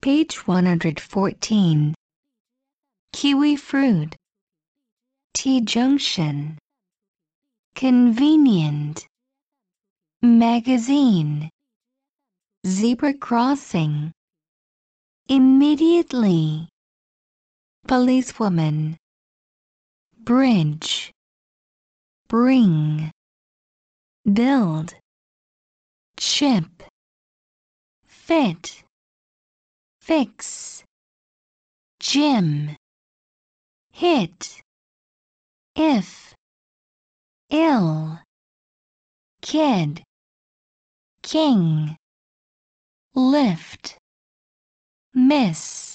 Page 114. Kiwi fruit. T-junction. Convenient. Magazine. Zebra crossing. Immediately. Policewoman. Bridge. Bring. Build. Chip. Fit. Fix. Gym. Hit. If. Ill. Kid. King. Lift. Miss.